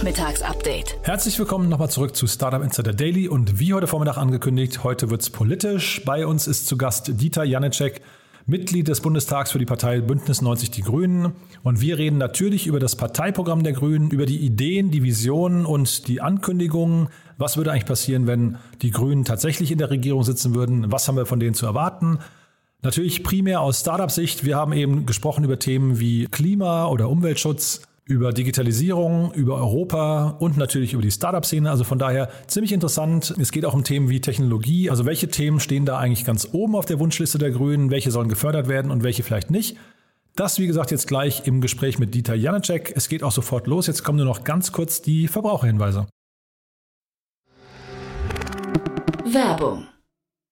Nachmittagsupdate. Herzlich willkommen nochmal zurück zu Startup Insider Daily und wie heute Vormittag angekündigt, heute wird es politisch. Bei uns ist zu Gast Dieter Janicek, Mitglied des Bundestags für die Partei Bündnis 90 Die Grünen. Und wir reden natürlich über das Parteiprogramm der Grünen, über die Ideen, die Visionen und die Ankündigungen. Was würde eigentlich passieren, wenn die Grünen tatsächlich in der Regierung sitzen würden? Was haben wir von denen zu erwarten? Natürlich primär aus Startup-Sicht. Wir haben eben gesprochen über Themen wie Klima oder Umweltschutz, über Digitalisierung, über Europa und natürlich über die Startup-Szene. Also von daher ziemlich interessant. Es geht auch um Themen wie Technologie. Also welche Themen stehen da eigentlich ganz oben auf der Wunschliste der Grünen? Welche sollen gefördert werden und welche vielleicht nicht? Das, wie gesagt, jetzt gleich im Gespräch mit Dieter Janacek. Es geht auch sofort los. Jetzt kommen nur noch ganz kurz die Verbraucherhinweise. Werbung.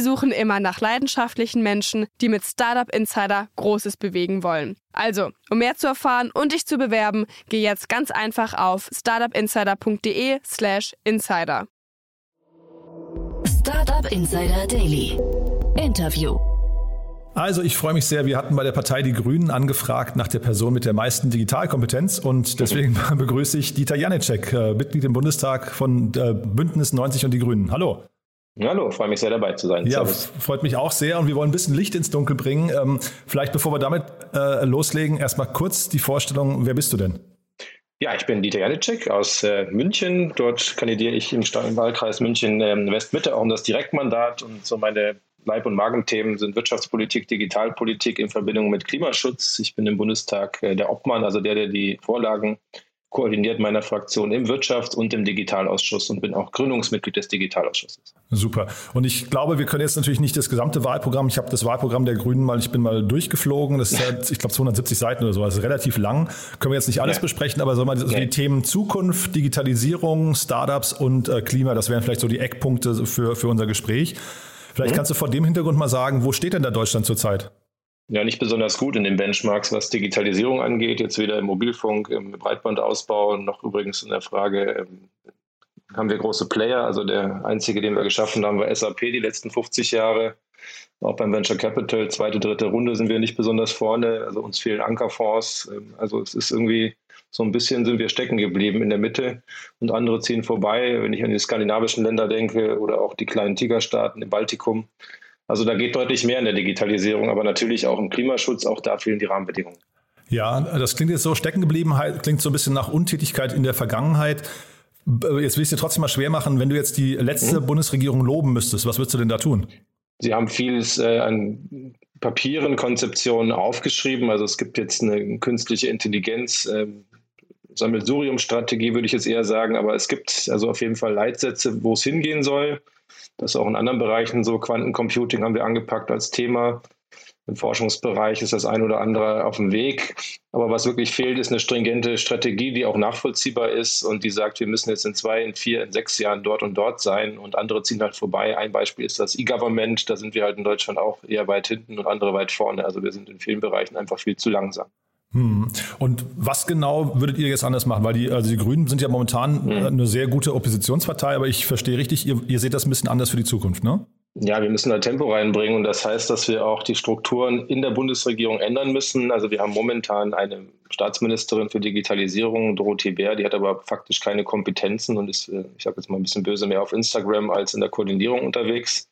suchen immer nach leidenschaftlichen Menschen, die mit Startup Insider Großes bewegen wollen. Also, um mehr zu erfahren und dich zu bewerben, geh jetzt ganz einfach auf startupinsider.de/slash insider. Startup Insider Daily. Interview. Also ich freue mich sehr. Wir hatten bei der Partei Die Grünen angefragt nach der Person mit der meisten Digitalkompetenz und deswegen begrüße ich Dieter Janicek, äh, Mitglied im Bundestag von äh, Bündnis 90 und Die Grünen. Hallo. Hallo, freue mich sehr dabei zu sein. Ja, Servus. freut mich auch sehr und wir wollen ein bisschen Licht ins Dunkel bringen. Ähm, vielleicht bevor wir damit äh, loslegen, erstmal kurz die Vorstellung, wer bist du denn? Ja, ich bin Dieter Janicek aus äh, München. Dort kandidiere ich im, im Wahlkreis München ähm, Westmitte auch um das Direktmandat und so meine Leib- und Magenthemen sind Wirtschaftspolitik, Digitalpolitik in Verbindung mit Klimaschutz. Ich bin im Bundestag äh, der Obmann, also der, der die Vorlagen koordiniert meiner Fraktion im Wirtschafts- und im Digitalausschuss und bin auch Gründungsmitglied des Digitalausschusses. Super. Und ich glaube, wir können jetzt natürlich nicht das gesamte Wahlprogramm, ich habe das Wahlprogramm der Grünen mal, ich bin mal durchgeflogen, das ist halt, ich glaube 270 Seiten oder so, das ist relativ lang. Können wir jetzt nicht alles ja. besprechen, aber so mal also die Themen Zukunft, Digitalisierung, Startups und äh, Klima, das wären vielleicht so die Eckpunkte für, für unser Gespräch. Vielleicht mhm. kannst du vor dem Hintergrund mal sagen, wo steht denn da Deutschland zurzeit? Ja nicht besonders gut in den Benchmarks, was Digitalisierung angeht. Jetzt weder im Mobilfunk, im Breitbandausbau, noch übrigens in der Frage, ähm, haben wir große Player. Also der einzige, den wir geschaffen haben, war SAP die letzten 50 Jahre. Auch beim Venture Capital, zweite, dritte Runde sind wir nicht besonders vorne. Also uns fehlen Ankerfonds. Ähm, also es ist irgendwie so ein bisschen sind wir stecken geblieben in der Mitte und andere ziehen vorbei. Wenn ich an die skandinavischen Länder denke oder auch die kleinen Tigerstaaten im Baltikum, also da geht deutlich mehr in der Digitalisierung, aber natürlich auch im Klimaschutz, auch da fehlen die Rahmenbedingungen. Ja, das klingt jetzt so stecken geblieben, klingt so ein bisschen nach Untätigkeit in der Vergangenheit. Jetzt will ich es dir trotzdem mal schwer machen, wenn du jetzt die letzte mhm. Bundesregierung loben müsstest, was würdest du denn da tun? Sie haben vieles äh, an Papieren, Konzeptionen aufgeschrieben. Also es gibt jetzt eine künstliche Intelligenz, äh, Sammelsurium-Strategie würde ich jetzt eher sagen, aber es gibt also auf jeden Fall Leitsätze, wo es hingehen soll. Das ist auch in anderen Bereichen so. Quantencomputing haben wir angepackt als Thema. Im Forschungsbereich ist das ein oder andere auf dem Weg. Aber was wirklich fehlt, ist eine stringente Strategie, die auch nachvollziehbar ist und die sagt, wir müssen jetzt in zwei, in vier, in sechs Jahren dort und dort sein und andere ziehen halt vorbei. Ein Beispiel ist das E-Government. Da sind wir halt in Deutschland auch eher weit hinten und andere weit vorne. Also wir sind in vielen Bereichen einfach viel zu langsam. Hm. Und was genau würdet ihr jetzt anders machen? Weil die, also die Grünen sind ja momentan hm. eine sehr gute Oppositionspartei, aber ich verstehe richtig, ihr, ihr seht das ein bisschen anders für die Zukunft, ne? Ja, wir müssen da Tempo reinbringen und das heißt, dass wir auch die Strukturen in der Bundesregierung ändern müssen. Also wir haben momentan eine Staatsministerin für Digitalisierung, Dorothee Bär, die hat aber faktisch keine Kompetenzen und ist, äh, ich sage jetzt mal ein bisschen böse, mehr auf Instagram als in der Koordinierung unterwegs.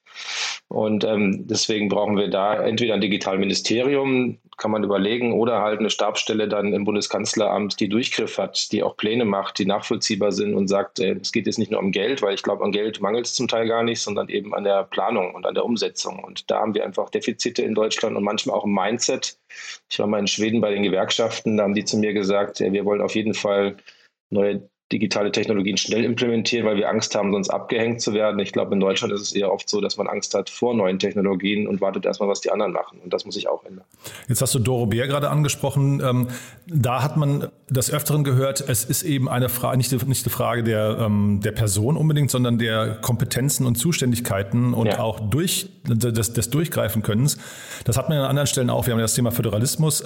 Und ähm, deswegen brauchen wir da entweder ein Digitalministerium, kann man überlegen, oder halt eine Stabstelle dann im Bundeskanzleramt, die Durchgriff hat, die auch Pläne macht, die nachvollziehbar sind und sagt, äh, es geht jetzt nicht nur um Geld, weil ich glaube, an Geld mangelt es zum Teil gar nicht, sondern eben an der Planung und an der Umsetzung. Und da haben wir einfach Defizite in Deutschland und manchmal auch im Mindset. Ich war mal in Schweden bei den Gewerkschaften, da haben die zu mir gesagt, wir wollen auf jeden Fall neue digitale Technologien schnell implementieren, weil wir Angst haben, sonst abgehängt zu werden. Ich glaube, in Deutschland ist es eher oft so, dass man Angst hat vor neuen Technologien und wartet erstmal, was die anderen machen. Und das muss sich auch ändern. Jetzt hast du Doro Bär gerade angesprochen. Ähm, da hat man des Öfteren gehört, es ist eben eine Frage, nicht, nicht die Frage der, ähm, der Person unbedingt, sondern der Kompetenzen und Zuständigkeiten und ja. auch durch, des, des Durchgreifen-Könnens. Das hat man an anderen Stellen auch. Wir haben ja das Thema Föderalismus.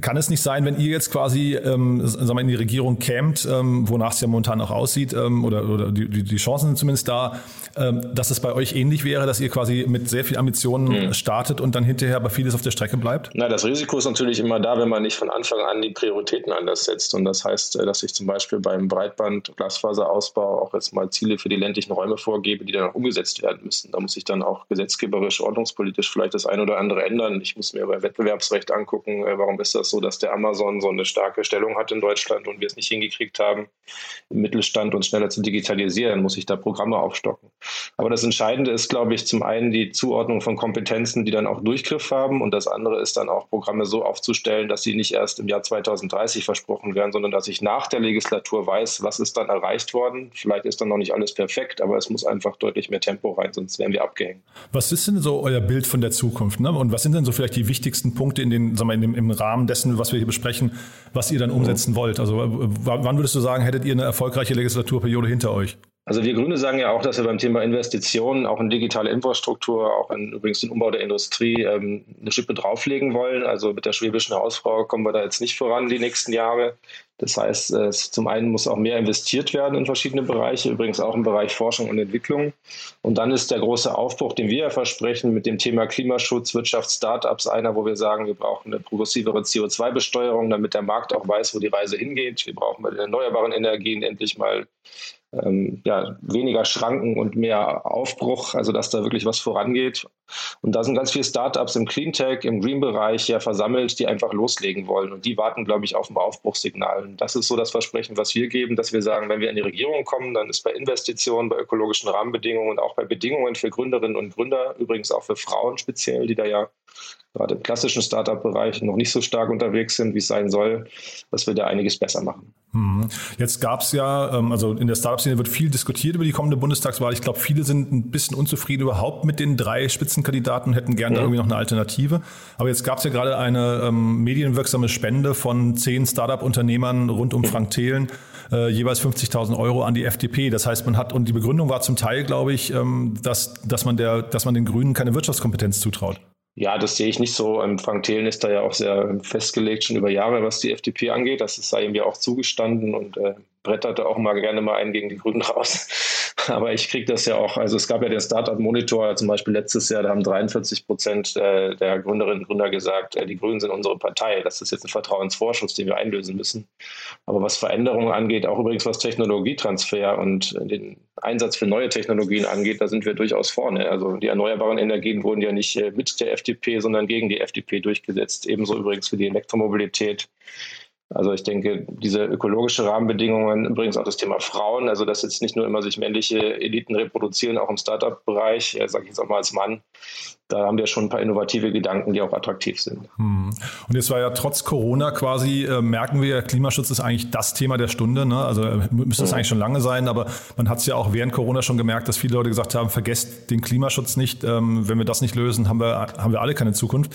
Kann es nicht sein, wenn ihr jetzt quasi ähm, sagen wir, in die Regierung kämt, ähm, wonach es ja momentan auch aussieht, ähm, oder, oder die, die Chancen sind zumindest da, ähm, dass es bei euch ähnlich wäre, dass ihr quasi mit sehr viel Ambitionen mhm. startet und dann hinterher bei vieles auf der Strecke bleibt? Na, das Risiko ist natürlich immer da, wenn man nicht von Anfang an die Prioritäten anders setzt. Und das heißt, äh, dass ich zum Beispiel beim Breitband- Glasfaserausbau auch jetzt mal Ziele für die ländlichen Räume vorgebe, die dann auch umgesetzt werden müssen. Da muss ich dann auch gesetzgeberisch, ordnungspolitisch vielleicht das eine oder andere ändern. Ich muss mir bei Wettbewerbsrecht angucken, äh, warum ist das das so, dass der Amazon so eine starke Stellung hat in Deutschland und wir es nicht hingekriegt haben, im Mittelstand uns schneller zu digitalisieren, muss ich da Programme aufstocken. Aber das Entscheidende ist, glaube ich, zum einen die Zuordnung von Kompetenzen, die dann auch Durchgriff haben und das andere ist dann auch Programme so aufzustellen, dass sie nicht erst im Jahr 2030 versprochen werden, sondern dass ich nach der Legislatur weiß, was ist dann erreicht worden. Vielleicht ist dann noch nicht alles perfekt, aber es muss einfach deutlich mehr Tempo rein, sonst werden wir abgehängt. Was ist denn so euer Bild von der Zukunft? Ne? Und was sind denn so vielleicht die wichtigsten Punkte in den, sagen wir, in dem, im Rahmen dessen, was wir hier besprechen, was ihr dann umsetzen wollt? Also wann würdest du sagen, hättet ihr eine erfolgreiche Legislaturperiode hinter euch? Also wir Grüne sagen ja auch, dass wir beim Thema Investitionen, auch in digitale Infrastruktur, auch in übrigens den Umbau der Industrie, ähm, eine Schippe drauflegen wollen. Also mit der schwäbischen Hausfrau kommen wir da jetzt nicht voran die nächsten Jahre. Das heißt, äh, zum einen muss auch mehr investiert werden in verschiedene Bereiche, übrigens auch im Bereich Forschung und Entwicklung. Und dann ist der große Aufbruch, den wir ja versprechen, mit dem Thema Klimaschutz, Wirtschaft, Startups einer, wo wir sagen, wir brauchen eine progressivere CO2-Besteuerung, damit der Markt auch weiß, wo die Reise hingeht. Wir brauchen bei den erneuerbaren Energien endlich mal ähm, ja, weniger Schranken und mehr Aufbruch, also dass da wirklich was vorangeht. Und da sind ganz viele Startups im Cleantech, im Green-Bereich ja versammelt, die einfach loslegen wollen. Und die warten, glaube ich, auf ein Aufbruchssignal. Und das ist so das Versprechen, was wir geben, dass wir sagen, wenn wir in die Regierung kommen, dann ist bei Investitionen, bei ökologischen Rahmenbedingungen und auch bei Bedingungen für Gründerinnen und Gründer, übrigens auch für Frauen speziell, die da ja gerade im klassischen Startup-Bereich noch nicht so stark unterwegs sind, wie es sein soll, dass wir da einiges besser machen. Mhm. Jetzt gab es ja, ähm, also in der Startup-Szene wird viel diskutiert über die kommende Bundestagswahl. Ich glaube, viele sind ein bisschen unzufrieden überhaupt mit den drei Spitzenkandidaten und hätten gerne mhm. irgendwie noch eine Alternative. Aber jetzt gab es ja gerade eine ähm, medienwirksame Spende von zehn Startup-Unternehmern rund um mhm. Frank Thelen, äh, jeweils 50.000 Euro an die FDP. Das heißt, man hat, und die Begründung war zum Teil, glaube ich, ähm, dass, dass, man der, dass man den Grünen keine Wirtschaftskompetenz zutraut. Ja, das sehe ich nicht so. Ähm, Frank Thelen ist da ja auch sehr festgelegt, schon über Jahre, was die FDP angeht. Das sei ihm ja auch zugestanden und äh, bretterte auch mal gerne mal einen gegen die Grünen raus. Aber ich kriege das ja auch, also es gab ja den Startup Monitor zum Beispiel letztes Jahr, da haben 43 Prozent äh, der Gründerinnen und Gründer gesagt, äh, die Grünen sind unsere Partei. Das ist jetzt ein Vertrauensvorschuss, den wir einlösen müssen. Aber was Veränderungen angeht, auch übrigens was Technologietransfer und den Einsatz für neue Technologien angeht, da sind wir durchaus vorne. Also die erneuerbaren Energien wurden ja nicht äh, mit der FDP, sondern gegen die FDP durchgesetzt. Ebenso übrigens für die Elektromobilität. Also ich denke, diese ökologische Rahmenbedingungen, übrigens auch das Thema Frauen, also dass jetzt nicht nur immer sich männliche Eliten reproduzieren, auch im Startup-Bereich, äh, sage ich jetzt auch mal als Mann, da haben wir schon ein paar innovative Gedanken, die auch attraktiv sind. Hm. Und jetzt war ja trotz Corona quasi, äh, merken wir, Klimaschutz ist eigentlich das Thema der Stunde. Ne? Also äh, müsste es mhm. eigentlich schon lange sein, aber man hat es ja auch während Corona schon gemerkt, dass viele Leute gesagt haben, vergesst den Klimaschutz nicht. Ähm, wenn wir das nicht lösen, haben wir, haben wir alle keine Zukunft.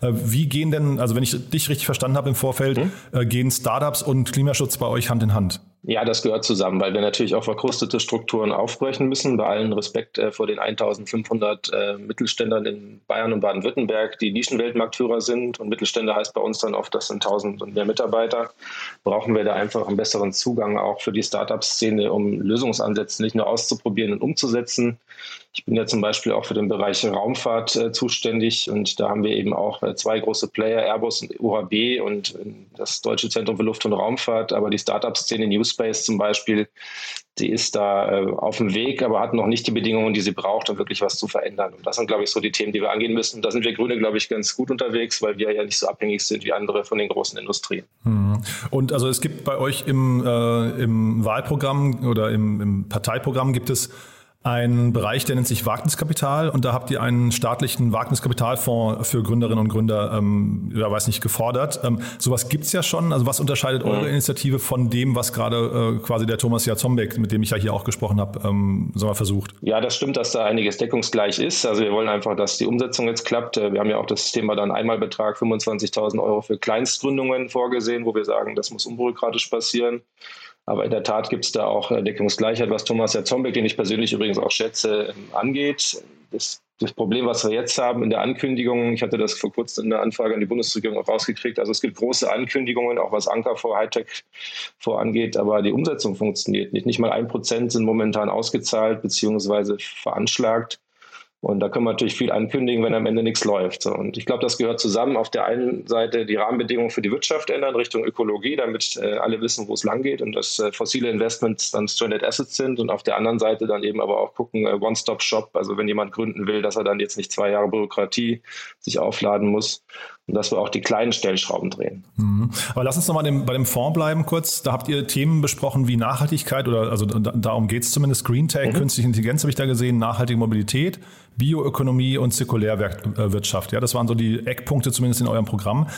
Äh, wie gehen denn, also wenn ich dich richtig verstanden habe im Vorfeld, mhm. gehen Startups und Klimaschutz bei euch Hand in Hand? Ja, das gehört zusammen, weil wir natürlich auch verkrustete Strukturen aufbrechen müssen. Bei allen Respekt äh, vor den 1500 äh, Mittelständlern in Bayern und Baden-Württemberg, die Nischenweltmarktführer sind. Und Mittelständler heißt bei uns dann oft, das sind 1000 und mehr Mitarbeiter. Brauchen wir da einfach einen besseren Zugang auch für die Startup-Szene, um Lösungsansätze nicht nur auszuprobieren und umzusetzen, Ich bin ja zum Beispiel auch für den Bereich Raumfahrt äh, zuständig und da haben wir eben auch äh, zwei große Player, Airbus und UHB und äh, das Deutsche Zentrum für Luft- und Raumfahrt, aber die Startup-Szene New Space zum Beispiel, die ist da äh, auf dem Weg, aber hat noch nicht die Bedingungen, die sie braucht, um wirklich was zu verändern. Und das sind, glaube ich, so die Themen, die wir angehen müssen. Und da sind wir Grüne, glaube ich, ganz gut unterwegs, weil wir ja nicht so abhängig sind wie andere von den großen Industrien. Mhm. Und also es gibt bei euch im, äh, im Wahlprogramm oder im, im Parteiprogramm gibt es ein Bereich, der nennt sich Wagniskapital und da habt ihr einen staatlichen Wagniskapitalfonds für Gründerinnen und Gründer, ähm, ja, weiß nicht, gefordert. Ähm, sowas gibt's ja schon. Also was unterscheidet eure Initiative von dem, was gerade äh, quasi der Thomas Jazombek, mit dem ich ja hier auch gesprochen habe, ähm, so mal versucht? Ja, das stimmt, dass da einiges deckungsgleich ist. Also wir wollen einfach, dass die Umsetzung jetzt klappt. Äh, wir haben ja auch das Thema dann Einmalbetrag 25.000 Euro für Kleinstgründungen vorgesehen, wo wir sagen, das muss unbürokratisch passieren. Aber in der Tat gibt es da auch Deckungsgleichheit, was Thomas Jazombek, den ich persönlich übrigens auch schätze, ähm, angeht. Das, das, Problem, was wir jetzt haben in der Ankündigung, ich hatte das vor kurzem in der Anfrage an die Bundesregierung auch rausgekriegt, also es gibt große Ankündigungen, auch was Anker vor Hightech vorangeht, aber die Umsetzung funktioniert nicht. Nicht mal ein Prozent sind momentan ausgezahlt bzw. veranschlagt. Und da können wir natürlich viel ankündigen, wenn am Ende nichts läuft. Und ich glaube, das gehört zusammen. Auf der einen Seite die Rahmenbedingungen für die Wirtschaft ändern Richtung Ökologie, damit äh, alle wissen, wo es lang geht und dass äh, fossile Investments dann Stranded Assets sind. Und auf der anderen Seite dann eben aber auch gucken, äh, One-Stop-Shop. Also wenn jemand gründen will, dass er dann jetzt nicht zwei Jahre Bürokratie sich aufladen muss, und dass wir auch die kleinen Stellschrauben drehen. Mhm. Aber lass uns nochmal bei dem Fonds bleiben kurz. Da habt ihr Themen besprochen wie Nachhaltigkeit oder also darum geht es zumindest. Green Tech, mhm. künstliche Intelligenz habe ich da gesehen, nachhaltige Mobilität, Bioökonomie und Zirkulärwirtschaft. Ja, das waren so die Eckpunkte zumindest in eurem Programm.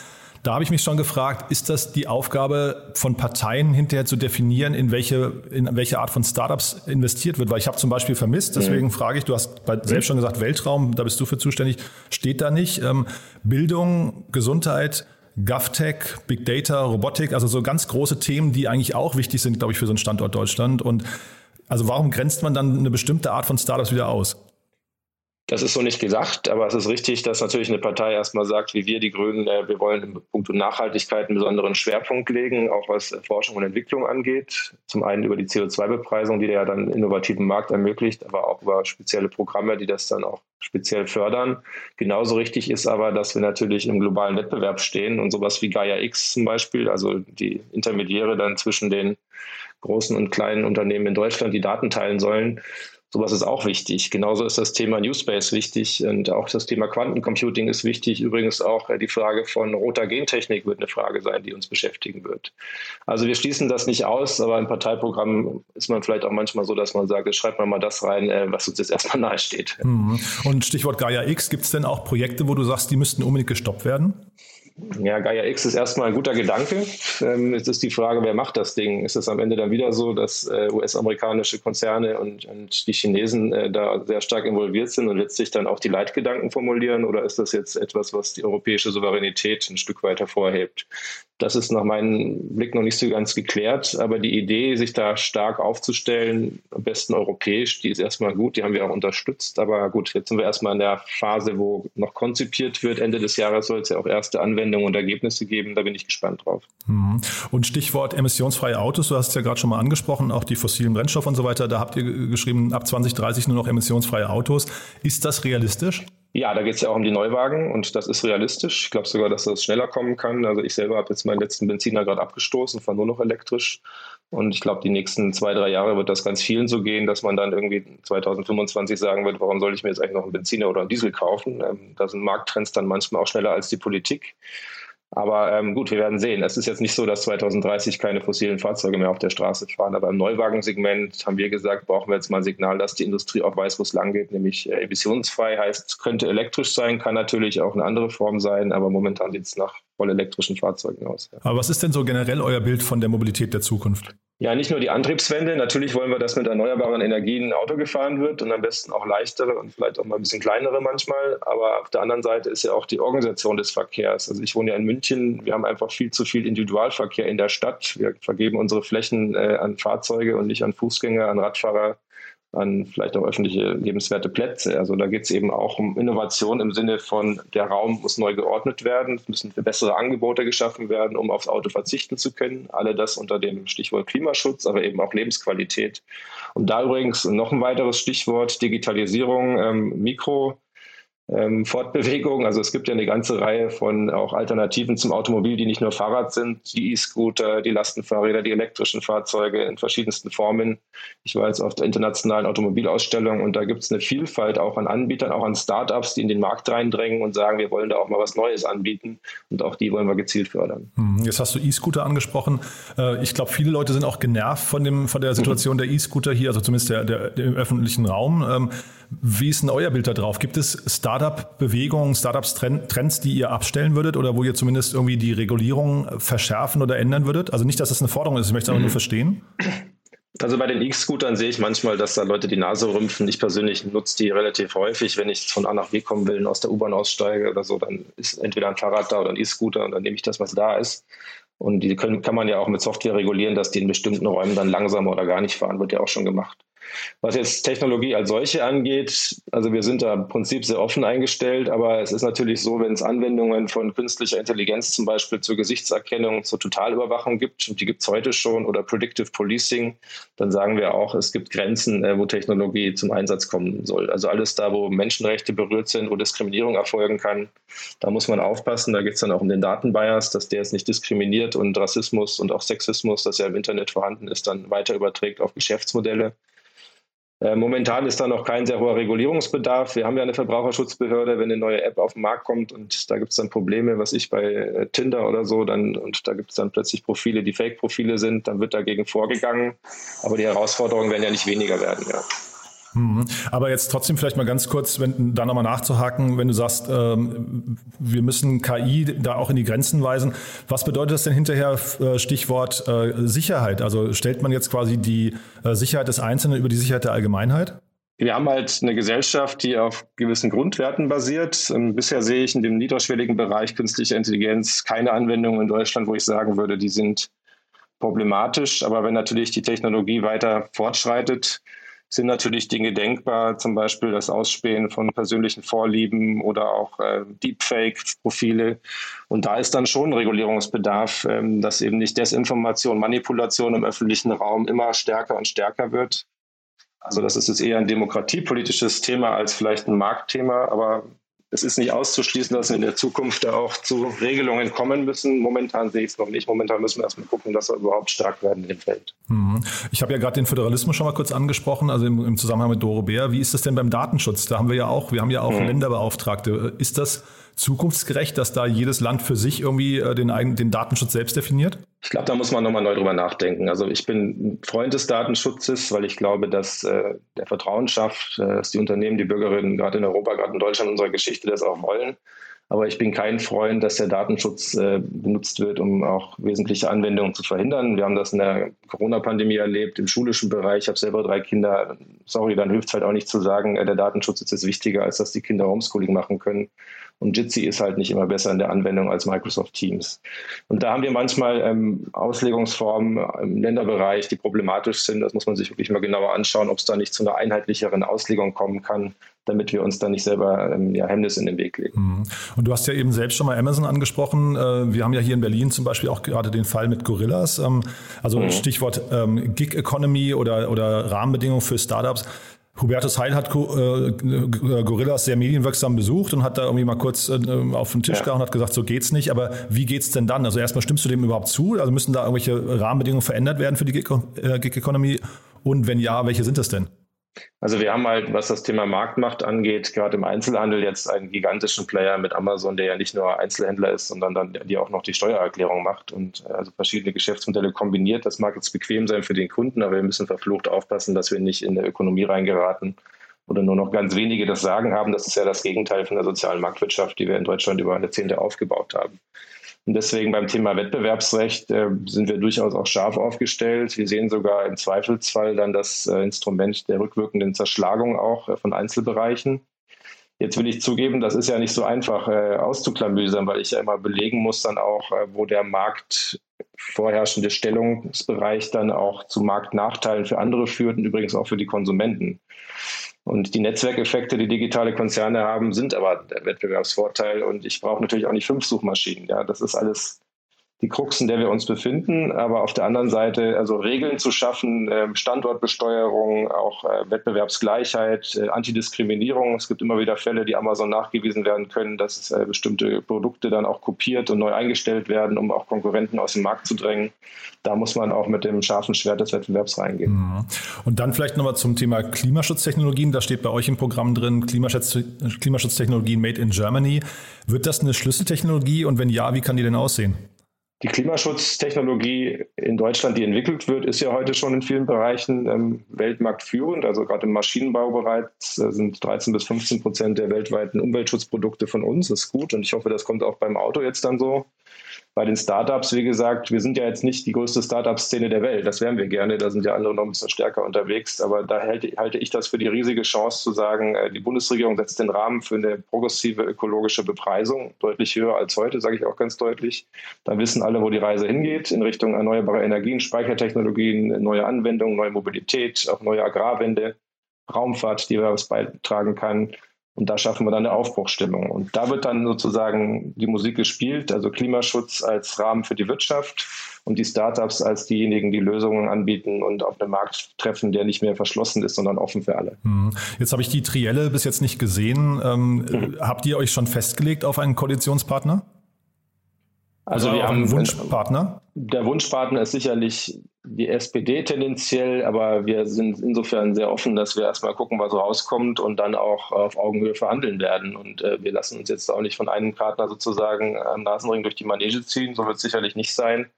Da habe ich mich schon gefragt, ist das die Aufgabe von Parteien hinterher zu definieren, in welche, in welche Art von Startups investiert wird? Weil ich habe zum Beispiel vermisst, deswegen mhm. frage ich, du hast selbst schon gesagt, Weltraum, da bist du für zuständig, steht da nicht. Ähm, Bildung, Gesundheit, GovTech, Big Data, Robotik, also so ganz große Themen, die eigentlich auch wichtig sind, glaube ich, für so einen Standort Deutschland. Und also warum grenzt man dann eine bestimmte Art von Startups wieder aus? Das ist so nicht gesagt, aber es ist richtig, dass natürlich eine Partei erstmal sagt, wie wir, die Grünen, äh, wir wollen im Punkt Nachhaltigkeit einen besonderen Schwerpunkt legen, auch was Forschung und Entwicklung angeht. Zum einen über die CO2-Bepreisung, die ja dann innovativen Markt ermöglicht, aber auch über spezielle Programme, die das dann auch speziell fördern. Genauso richtig ist aber, dass wir natürlich im globalen Wettbewerb stehen und sowas wie Gaia X zum Beispiel, also die Intermediäre dann zwischen den großen und kleinen Unternehmen in Deutschland, die Daten teilen sollen, Sowas ist auch wichtig. Genauso ist das Thema Newspace wichtig und auch das Thema Quantencomputing ist wichtig. Übrigens auch äh, die Frage von roter Gentechnik wird eine Frage sein, die uns beschäftigen wird. Also wir schließen das nicht aus, aber im Parteiprogramm ist man vielleicht auch manchmal so, dass man sagt, schreibt man mal das rein, äh, was uns jetzt erstmal nahe steht. Mhm. Und Stichwort Gaia X, gibt es denn auch Projekte, wo du sagst, die müssten unbedingt gestoppt werden? Ja, Gaia X ist erstmal ein guter Gedanke. Ähm, jetzt ist die Frage, wer macht das Ding? Ist es am Ende dann wieder so, dass äh, US-amerikanische Konzerne und, und, die Chinesen äh, da sehr stark involviert sind und letztlich dann auch die Leitgedanken formulieren? Oder ist das jetzt etwas, was die europäische Souveränität ein Stück weit hervorhebt? Das ist nach meinem Blick noch nicht so ganz geklärt, aber die Idee, sich da stark aufzustellen, am besten europäisch, die ist erstmal gut, die haben wir auch unterstützt. Aber gut, jetzt sind wir erstmal in der Phase, wo noch konzipiert wird. Ende des Jahres soll es ja auch erste Anwendungen und Ergebnisse geben. Da bin ich gespannt drauf. Mhm. Und Stichwort emissionsfreie Autos, du hast es ja gerade schon mal angesprochen, auch die fossilen Brennstoffe und so weiter. Da habt ihr geschrieben, ab 2030 nur noch emissionsfreie Autos. Ist das realistisch? Ja, da geht es ja auch um die Neuwagen und das ist realistisch. Ich glaube sogar, dass das schneller kommen kann. Also ich selber habe jetzt meinen letzten Benziner gerade abgestoßen, fahre nur noch elektrisch. Und ich glaube, die nächsten zwei, drei Jahre wird das ganz vielen so gehen, dass man dann irgendwie 2025 sagen wird, warum soll ich mir jetzt eigentlich noch einen Benziner oder einen Diesel kaufen? Ähm, da sind Markttrends dann manchmal auch schneller als die Politik. Aber ähm, gut, wir werden sehen. Es ist jetzt nicht so, dass 2030 keine fossilen Fahrzeuge mehr auf der Straße fahren. Aber im Neuwagensegment haben wir gesagt, brauchen wir jetzt mal ein Signal, dass die Industrie auch weiß, wo es lang geht, nämlich äh, emissionsfrei heißt, könnte elektrisch sein, kann natürlich auch eine andere Form sein, aber momentan sieht es nach voll elektrischen Fahrzeugen aus. Ja. Aber was ist denn so generell euer Bild von der Mobilität der Zukunft? Ja, nicht nur die Antriebswende. Natürlich wollen wir, dass mit erneuerbaren Energien Auto gefahren wird und am besten auch leichtere und vielleicht auch mal ein bisschen kleinere manchmal. Aber auf der anderen Seite ist ja auch die Organisation des Verkehrs. Also ich wohne ja in München. Wir haben einfach viel zu viel Individualverkehr in der Stadt. Wir vergeben unsere Flächen äh, an Fahrzeuge und nicht an Fußgänger, an Radfahrer an vielleicht auch öffentliche lebenswerte Plätze. Also da geht es eben auch um Innovation im Sinne von, der Raum muss neu geordnet werden, es müssen bessere Angebote geschaffen werden, um aufs Auto verzichten zu können. Alle das unter dem Stichwort Klimaschutz, aber eben auch Lebensqualität. Und da übrigens noch ein weiteres Stichwort Digitalisierung, ähm, Mikro ähm, Fortbewegung. Also es gibt ja eine ganze Reihe von auch Alternativen zum Automobil, die nicht nur Fahrrad sind, die E-Scooter, die Lastenfahrräder, die elektrischen Fahrzeuge in verschiedensten Formen. Ich war jetzt auf der internationalen Automobilausstellung und da gibt es eine Vielfalt auch an Anbietern, auch an Startups, die in den Markt reindrängen und sagen, wir wollen da auch mal was Neues anbieten und auch die wollen wir gezielt fördern. Hm, jetzt hast du E-Scooter angesprochen. Äh, ich glaube, viele Leute sind auch genervt von, dem, von der Situation der E-Scooter hier, also zumindest der, der, der, im öffentlichen Raum. Wie ist denn euer Bild da drauf? Gibt es Startup-Bewegungen, Startups-Trends, die ihr abstellen würdet oder wo ihr zumindest irgendwie die Regulierung verschärfen oder ändern würdet? Also nicht, dass das eine Forderung ist, ich möchte es aber nur mhm. verstehen. Also bei den E-Scootern sehe ich manchmal, dass da Leute die Nase rümpfen. Ich persönlich nutze die relativ häufig. Wenn ich von A nach B kommen will und aus der U-Bahn aussteige oder so, dann ist entweder ein Fahrrad da oder ein E-Scooter und dann nehme ich das, was da ist. Und die können, kann man ja auch mit Software regulieren, dass die in bestimmten Räumen dann langsamer oder gar nicht fahren, wird ja auch schon gemacht. Was jetzt Technologie als solche angeht, also wir sind da im Prinzip sehr offen eingestellt, aber es ist natürlich so, wenn es Anwendungen von künstlicher Intelligenz zum Beispiel zur Gesichtserkennung, zur Totalüberwachung gibt, und die gibt es heute schon, oder Predictive Policing, dann sagen wir auch, es gibt Grenzen, äh, wo Technologie zum Einsatz kommen soll. Also alles da, wo Menschenrechte berührt sind, wo Diskriminierung erfolgen kann, da muss man aufpassen. Da geht es dann auch um den Datenbias, dass der es nicht diskriminiert und Rassismus und auch Sexismus, das ja im Internet vorhanden ist, dann weiter überträgt auf Geschäftsmodelle. Äh, momentan ist da noch kein sehr hoher Regulierungsbedarf. Wir haben ja eine Verbraucherschutzbehörde, wenn eine neue App auf den Markt kommt und da gibt es dann Probleme, was ich bei äh, Tinder oder so, dann und da gibt es dann plötzlich Profile, die Fake-Profile sind, dann wird dagegen vorgegangen. Aber die Herausforderungen werden ja nicht weniger werden, ja. Mhm. Aber jetzt trotzdem vielleicht mal ganz kurz, wenn da nochmal nachzuhaken, wenn du sagst, ähm, wir müssen KI da auch in die Grenzen weisen. Was bedeutet das denn hinterher äh, Stichwort äh, Sicherheit? Also stellt man jetzt quasi die äh, Sicherheit des Einzelnen über die Sicherheit der Allgemeinheit? Wir haben halt eine Gesellschaft, die auf gewissen Grundwerten basiert. Ähm, bisher sehe ich in dem niedrigschwelligen Bereich künstlicher Intelligenz keine Anwendungen in Deutschland, wo ich sagen würde, die sind problematisch. Aber wenn natürlich die Technologie weiter fortschreitet, sind natürlich Dinge denkbar, zum Beispiel das Ausspähen von persönlichen Vorlieben oder auch äh, Deepfake-Profile. Und da ist dann schon Regulierungsbedarf, ähm, dass eben nicht Desinformation, Manipulation im öffentlichen Raum immer stärker und stärker wird. Also das ist jetzt eher ein demokratiepolitisches Thema als vielleicht ein Marktthema, aber es ist nicht auszuschließen, dass wir in der Zukunft da auch zu Regelungen kommen müssen. Momentan sehe ich es noch nicht. Momentan müssen wir erstmal gucken, dass wir überhaupt stark werden in dem Feld. Mhm. Ich habe ja gerade den Föderalismus schon mal kurz angesprochen, also im, im, Zusammenhang mit Doro Bär. Wie ist das denn beim Datenschutz? Da haben wir ja auch, wir haben ja auch mhm. Länderbeauftragte. Ist das zukunftsgerecht, dass da jedes Land für sich irgendwie äh, den, den Datenschutz selbst definiert? Ich glaube, da muss man nochmal neu drüber nachdenken. Also ich bin Freund des Datenschutzes, weil ich glaube, dass äh, der Vertrauen schafft, äh, dass die Unternehmen, die Bürgerinnen gerade in Europa, gerade in Deutschland, unserer Geschichte das auch wollen. Aber ich bin kein Freund, dass der Datenschutz äh, benutzt wird, um auch wesentliche Anwendungen zu verhindern. Wir haben das in der Corona-Pandemie erlebt, im schulischen Bereich. Ich habe selber drei Kinder. Sorry, dann hilft es halt auch nicht zu sagen, äh, der Datenschutz ist jetzt wichtiger, als dass die Kinder Homeschooling machen können. Und Jitsi ist halt nicht immer besser in der Anwendung als Microsoft Teams. Und da haben wir manchmal ähm, Auslegungsformen im Länderbereich, die problematisch sind. Das muss man sich wirklich mal genauer anschauen, ob es da nicht zu einer einheitlicheren Auslegung kommen kann, damit wir uns da nicht selber ähm, ja, Hemmnisse in den Weg legen. Mhm. Und du hast ja eben selbst schon mal Amazon angesprochen. Äh, wir haben ja hier in Berlin zum Beispiel auch gerade den Fall mit Gorillas. Ähm, also mhm. Stichwort ähm, Gig Economy oder, oder Rahmenbedingungen für Startups. Hubertus Heil hat äh, Gorillas sehr medienwirksam besucht und hat da irgendwie mal kurz äh, auf den Tisch ja. gehauen und hat gesagt, so geht's nicht. Aber wie geht's denn dann? Also erstmal stimmst du dem überhaupt zu? Also müssen da irgendwelche Rahmenbedingungen verändert werden für die äh, Gig Economy? Und wenn ja, welche sind das denn? Also wir haben halt, was das Thema Marktmacht angeht, gerade im Einzelhandel jetzt einen gigantischen Player mit Amazon, der ja nicht nur Einzelhändler ist, sondern dann die auch noch die Steuererklärung macht und äh, also verschiedene Geschäftsmodelle kombiniert. Das mag jetzt bequem sein für den Kunden, aber wir müssen verflucht aufpassen, dass wir nicht in der Ökonomie reingeraten oder nur noch ganz wenige das Sagen haben. Das ist ja das Gegenteil von der sozialen Marktwirtschaft, die wir in Deutschland über Jahrzehnte aufgebaut haben. Und deswegen beim Thema Wettbewerbsrecht äh, sind wir durchaus auch scharf aufgestellt. Wir sehen sogar im Zweifelsfall dann das äh, Instrument der rückwirkenden Zerschlagung auch äh, von Einzelbereichen. Jetzt will ich zugeben, das ist ja nicht so einfach äh, auszuklamüsern, weil ich ja immer belegen muss dann auch, äh, wo der Markt vorherrschende Stellungsbereich dann auch zu Marktnachteilen für andere führt und übrigens auch für die Konsumenten. Und die Netzwerkeffekte, die digitale Konzerne haben, sind aber der Wettbewerbsvorteil. Und ich brauche natürlich auch nicht fünf Suchmaschinen. Ja, das ist alles die Krux, in der wir uns befinden. Aber auf der anderen Seite, also Regeln zu schaffen, ähm, Standortbesteuerung, auch äh, Wettbewerbsgleichheit, äh, Antidiskriminierung. Es gibt immer wieder Fälle, die Amazon nachgewiesen werden können, dass äh, bestimmte Produkte dann auch kopiert und neu eingestellt werden, um auch Konkurrenten aus dem Markt zu drängen. Da muss man auch mit dem scharfen Schwert des Wettbewerbs reingehen. Mhm. Und dann vielleicht nochmal zum Thema Klimaschutztechnologien. Da steht bei euch im Programm drin Klimaschutz, Klimaschutztechnologien made in Germany. Wird das eine Schlüsseltechnologie und wenn ja, wie kann die denn aussehen? Die Klimaschutztechnologie in Deutschland, die entwickelt wird, ist ja heute schon in vielen Bereichen ähm, weltmarktführend. Also gerade im Maschinenbau bereits äh, sind 13 bis 15 Prozent der weltweiten Umweltschutzprodukte von uns. Das ist gut und ich hoffe, das kommt auch beim Auto jetzt dann so bei den Startups, wie gesagt, wir sind ja jetzt nicht die größte Startup-Szene der Welt. Das wären wir gerne. Da sind ja andere noch ein bisschen stärker unterwegs. Aber da halte, halte ich das für die riesige Chance zu sagen, äh, die Bundesregierung setzt den Rahmen für eine progressive ökologische Bepreisung, deutlich höher als heute, sage ich auch ganz deutlich. Da wissen alle, wo die Reise hingeht, in Richtung erneuerbare Energien, Speichertechnologien, neue Anwendungen, neue Mobilität, auch neue Agrarwende, Raumfahrt, die was beitragen kann. Und da schaffen wir dann eine Aufbruchstimmung. Und da wird dann sozusagen die Musik gespielt, also Klimaschutz als Rahmen für die Wirtschaft und die Startups als diejenigen, die Lösungen anbieten und auf einem Markt treffen, der nicht mehr verschlossen ist, sondern offen für alle. Hm. Jetzt habe ich die Trielle bis jetzt nicht gesehen. Ähm, mhm. Habt ihr euch schon festgelegt auf einen Koalitionspartner? Also, also wir haben einen Wunschpartner? Der Wunschpartner ist sicherlich die SPD tendenziell, aber wir sind insofern sehr offen, dass wir erstmal gucken, was rauskommt und dann auch auf Augenhöhe verhandeln werden. Und äh, wir lassen uns jetzt auch nicht von einem Partner sozusagen am Nasenring durch die Manege ziehen. So wird es sicherlich nicht sein.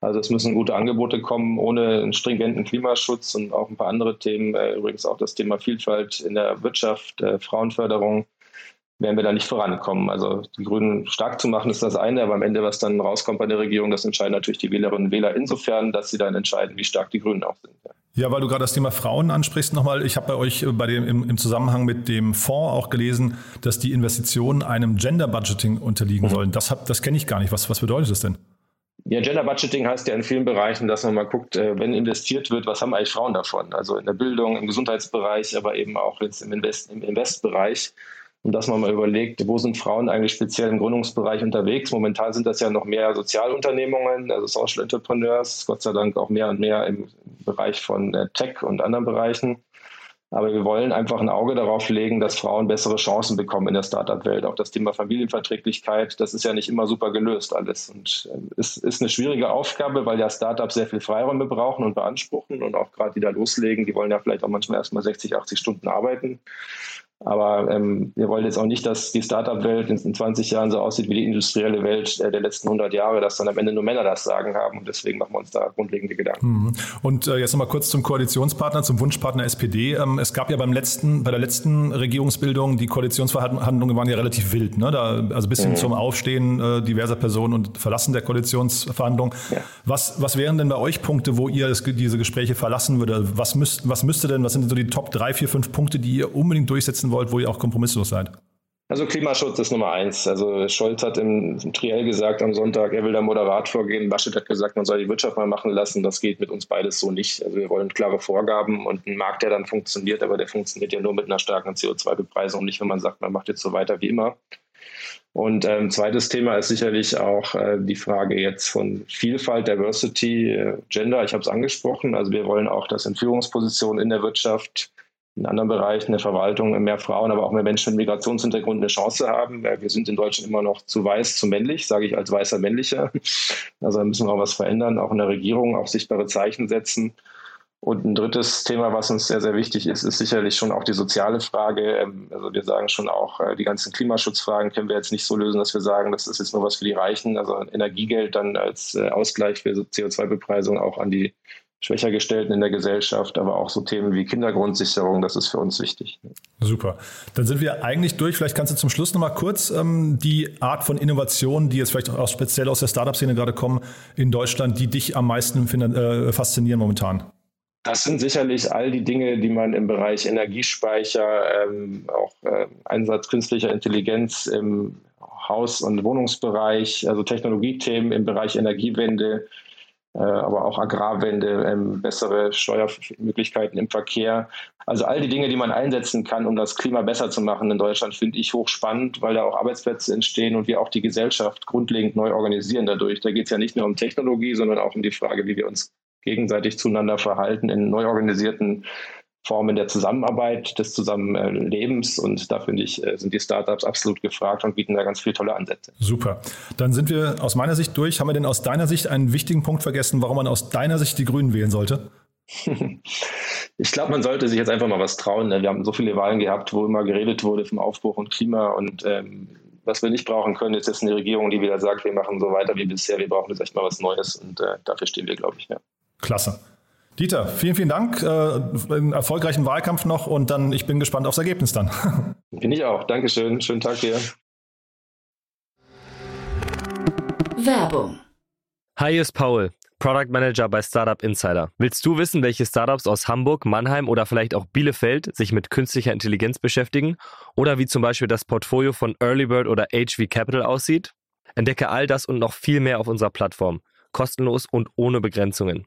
Also es müssen gute Angebote kommen ohne einen stringenten Klimaschutz und auch ein paar andere Themen. Äh, übrigens auch das Thema Vielfalt in der Wirtschaft, äh, Frauenförderung werden wir da nicht vorankommen. Also die Grünen stark zu machen ist das eine, aber am Ende, was dann rauskommt bei der Regierung, das entscheiden natürlich die Wählerinnen und Wähler insofern, dass sie dann entscheiden, wie stark die Grünen auch sind. Ja. Ja, weil du gerade das Thema Frauen ansprichst nochmal. Ich habe bei euch äh, bei dem, im, im, Zusammenhang mit dem Fonds auch gelesen, dass die Investitionen einem Gender Budgeting unterliegen mhm. sollen. Das, das kenne ich gar nicht. Was, was bedeutet das denn? Ja, Gender Budgeting heißt ja in vielen Bereichen, dass man mal guckt, äh, wenn investiert wird, was haben eigentlich Frauen davon? Also in der Bildung, im Gesundheitsbereich, aber eben auch jetzt im, Invest, im Investbereich und dass man mal überlegt, wo sind Frauen eigentlich speziell im Gründungsbereich unterwegs. Momentan sind das ja noch mehr Sozialunternehmungen, also Social Entrepreneurs, Gott sei Dank auch mehr und mehr im Bereich von äh, Tech und anderen Bereichen. Aber wir wollen einfach ein Auge darauf legen, dass Frauen bessere Chancen bekommen in der Startup-Welt. Auch das Thema Familienverträglichkeit, das ist ja nicht immer super gelöst alles. Und es ist eine schwierige Aufgabe, weil ja Startups sehr viel Freiräume brauchen und beanspruchen und auch gerade die da loslegen, die wollen ja vielleicht auch manchmal erst mal 60, 80 Stunden arbeiten. Aber ähm, wir wollen jetzt auch nicht, dass die Startup-Welt in, in 20 Jahren so aussieht wie die industrielle Welt äh, der letzten 100 Jahre, dass dann am Ende nur Männer das Sagen haben. Und deswegen machen wir uns da grundlegende Gedanken. Mhm. Und äh, jetzt nochmal kurz zum Koalitionspartner, zum Wunschpartner SPD. Ähm, es gab ja beim letzten, bei der letzten Regierungsbildung, die Koalitionsverhandlungen waren ja relativ wild. Ne? Da, also bis hin mhm. zum Aufstehen äh, diverser Personen und Verlassen der Koalitionsverhandlungen. Ja. Was, was wären denn bei euch Punkte, wo ihr das, diese Gespräche verlassen würdet? Was, müsst, was müsste denn, was sind denn so die Top 3, 4, 5 Punkte, die ihr unbedingt durchsetzen umsetzen wollt, wo ihr auch kompromisslos seid? Also Klimaschutz ist Nummer eins. Also Scholz hat im Triell gesagt am Sonntag, er will da moderat vorgehen. Laschet hat gesagt, man soll die Wirtschaft mal machen lassen. Das geht mit uns beides so nicht. Also wir wollen klare Vorgaben und einen Markt, der dann funktioniert, aber der funktioniert ja nur mit einer starken CO2-Bepreisung und nicht, wenn man sagt, man macht jetzt so weiter wie immer. Und ähm, zweites Thema ist sicherlich auch äh, die Frage jetzt von Vielfalt, Diversity, äh, Gender. Ich habe es angesprochen. Also wir wollen auch, dass in Führungspositionen in der Wirtschaft in anderen Bereichen der Verwaltung mehr Frauen, aber auch mehr Menschen mit Migrationshintergrund eine Chance haben. Wir sind in Deutschland immer noch zu weiß, zu männlich, sage ich als weißer Männlicher. Also da müssen wir auch was verändern, auch in der Regierung, auch sichtbare Zeichen setzen. Und ein drittes Thema, was uns sehr, sehr wichtig ist, ist sicherlich schon auch die soziale Frage. Ähm, also wir sagen schon auch, äh, die ganzen Klimaschutzfragen können wir jetzt nicht so lösen, dass wir sagen, das ist jetzt nur was für die Reichen. Also Energiegeld dann als äh, Ausgleich für CO2-Bepreisung auch an die schwächer gestellten in der Gesellschaft, aber auch so Themen wie Kindergrundsicherung, das ist für uns wichtig. Super. Dann sind wir eigentlich durch. Vielleicht kannst du zum Schluss nochmal kurz ähm, die Art von Innovation, die jetzt vielleicht auch speziell aus der Startup-Szene gerade kommen, in Deutschland, die dich am meisten äh, faszinieren momentan. Das sind sicherlich all die Dinge, die man im Bereich Energiespeicher, ähm, auch äh, Einsatz künstlicher Intelligenz im Haus- und Wohnungsbereich, also Technologiethemen im Bereich Energiewende, aber auch Agrarwende, ähm, bessere Steuermöglichkeiten im Verkehr. Also all die Dinge, die man einsetzen kann, um das Klima besser zu machen in Deutschland, finde ich hochspannend, weil da auch Arbeitsplätze entstehen und wir auch die Gesellschaft grundlegend neu organisieren dadurch. Da geht es ja nicht nur um Technologie, sondern auch um die Frage, wie wir uns gegenseitig zueinander verhalten in neu organisierten Formen der Zusammenarbeit, des Zusammenlebens. Und da finde ich, äh, sind die Startups absolut gefragt und bieten da ganz viele tolle Ansätze. Super. Dann sind wir aus meiner Sicht durch. Haben wir denn aus deiner Sicht einen wichtigen Punkt vergessen, warum man aus deiner Sicht die Grünen wählen sollte? Ich glaube, man sollte sich jetzt einfach mal was trauen. Wir haben so viele Wahlen gehabt, wo immer geredet wurde vom Aufbruch und Klima und ähm, was wir nicht brauchen können, ist jetzt eine Regierung, die wieder sagt, wir machen so weiter wie bisher, wir brauchen jetzt echt mal was Neues und äh, dafür stehen wir, glaube ich. Ja. Klasse. Dieter, vielen, vielen Dank. Äh, einen erfolgreichen Wahlkampf noch und dann, ich bin gespannt aufs Ergebnis dann. Bin ich auch. Dankeschön. Schönen Tag dir. Werbung. Hi, hier ist Paul, Product Manager bei Startup Insider. Willst du wissen, welche Startups aus Hamburg, Mannheim oder vielleicht auch Bielefeld sich mit künstlicher Intelligenz beschäftigen? Oder wie zum Beispiel das Portfolio von Earlybird oder HV Capital aussieht? Entdecke all das und noch viel mehr auf unserer Plattform. Kostenlos und ohne Begrenzungen.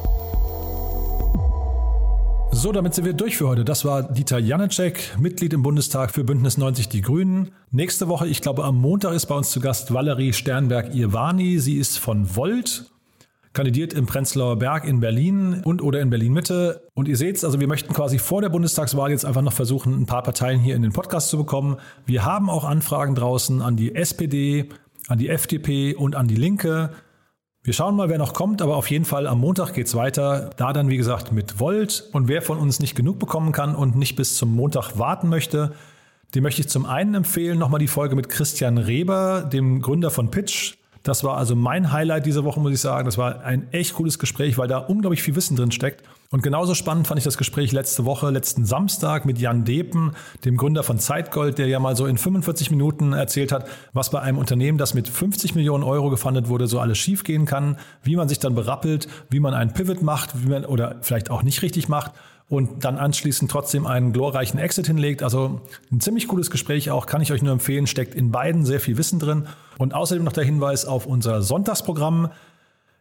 So, damit sind wir durch für heute. Das war Dieter Janecek, Mitglied im Bundestag für Bündnis 90 Die Grünen. Nächste Woche, ich glaube am Montag, ist bei uns zu Gast Valerie Sternberg-Irvani. Sie ist von Volt, kandidiert im Prenzlauer Berg in Berlin und oder in Berlin Mitte. Und ihr seht also wir möchten quasi vor der Bundestagswahl jetzt einfach noch versuchen, ein paar Parteien hier in den Podcast zu bekommen. Wir haben auch Anfragen draußen an die SPD, an die FDP und an die Linke. Wir schauen mal, wer noch kommt, aber auf jeden Fall am Montag geht's weiter. Da dann, wie gesagt, mit Volt. Und wer von uns nicht genug bekommen kann und nicht bis zum Montag warten möchte, dem möchte ich zum einen empfehlen, nochmal die Folge mit Christian Reber, dem Gründer von Pitch. Das war also mein Highlight diese Woche, muss ich sagen. Das war ein echt cooles Gespräch, weil da unglaublich viel Wissen drin steckt. Und genauso spannend fand ich das Gespräch letzte Woche, letzten Samstag mit Jan Depen, dem Gründer von Zeitgold, der ja mal so in 45 Minuten erzählt hat, was bei einem Unternehmen, das mit 50 Millionen Euro gefundet wurde, so alles schiefgehen kann, wie man sich dann berappelt, wie man einen Pivot macht, wie man oder vielleicht auch nicht richtig macht und dann anschließend trotzdem einen glorreichen Exit hinlegt. Also ein ziemlich cooles Gespräch auch, kann ich euch nur empfehlen, steckt in beiden sehr viel Wissen drin. Und außerdem noch der Hinweis auf unser Sonntagsprogramm.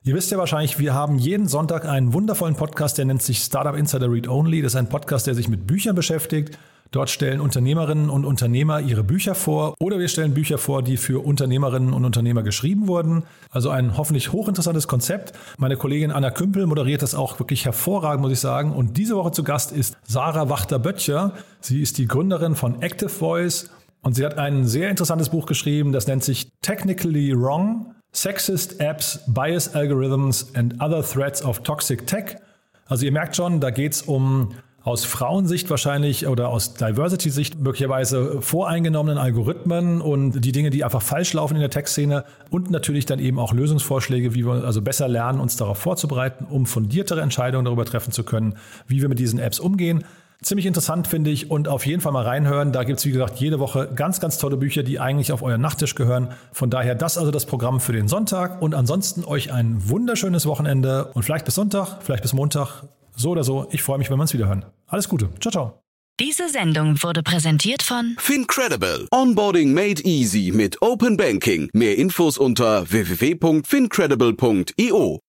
Ihr wisst ja wahrscheinlich, wir haben jeden Sonntag einen wundervollen Podcast, der nennt sich Startup Insider Read Only. Das ist ein Podcast, der sich mit Büchern beschäftigt. Dort stellen Unternehmerinnen und Unternehmer ihre Bücher vor oder wir stellen Bücher vor, die für Unternehmerinnen und Unternehmer geschrieben wurden. Also ein hoffentlich hochinteressantes Konzept. Meine Kollegin Anna Kümpel moderiert das auch wirklich hervorragend, muss ich sagen. Und diese Woche zu Gast ist Sarah Wachter-Böttcher. Sie ist die Gründerin von Active Voice und sie hat ein sehr interessantes Buch geschrieben, das nennt sich Technically Wrong Sexist Apps, Bias Algorithms and Other Threats of Toxic Tech. Also ihr merkt schon, da geht es um aus Frauensicht wahrscheinlich oder aus Diversity-Sicht möglicherweise voreingenommenen Algorithmen und die Dinge, die einfach falsch laufen in der Tech-Szene und natürlich dann eben auch Lösungsvorschläge, wie wir also besser lernen, uns darauf vorzubereiten, um fundiertere Entscheidungen darüber treffen zu können, wie wir mit diesen Apps umgehen. Ziemlich interessant finde ich und auf jeden Fall mal reinhören. Da gibt es, wie gesagt, jede Woche ganz, ganz tolle Bücher, die eigentlich auf euren Nachttisch gehören. Von daher das also das Programm für den Sonntag und ansonsten euch ein wunderschönes Wochenende und vielleicht bis Sonntag, vielleicht bis Montag. So oder so. Ich freue mich, wenn wir uns wieder hören. Alles Gute. Ciao, ciao. Diese Sendung wurde präsentiert von Fincredible. Onboarding made easy mit Open Banking. Mehr Infos unter www.fincredible.io.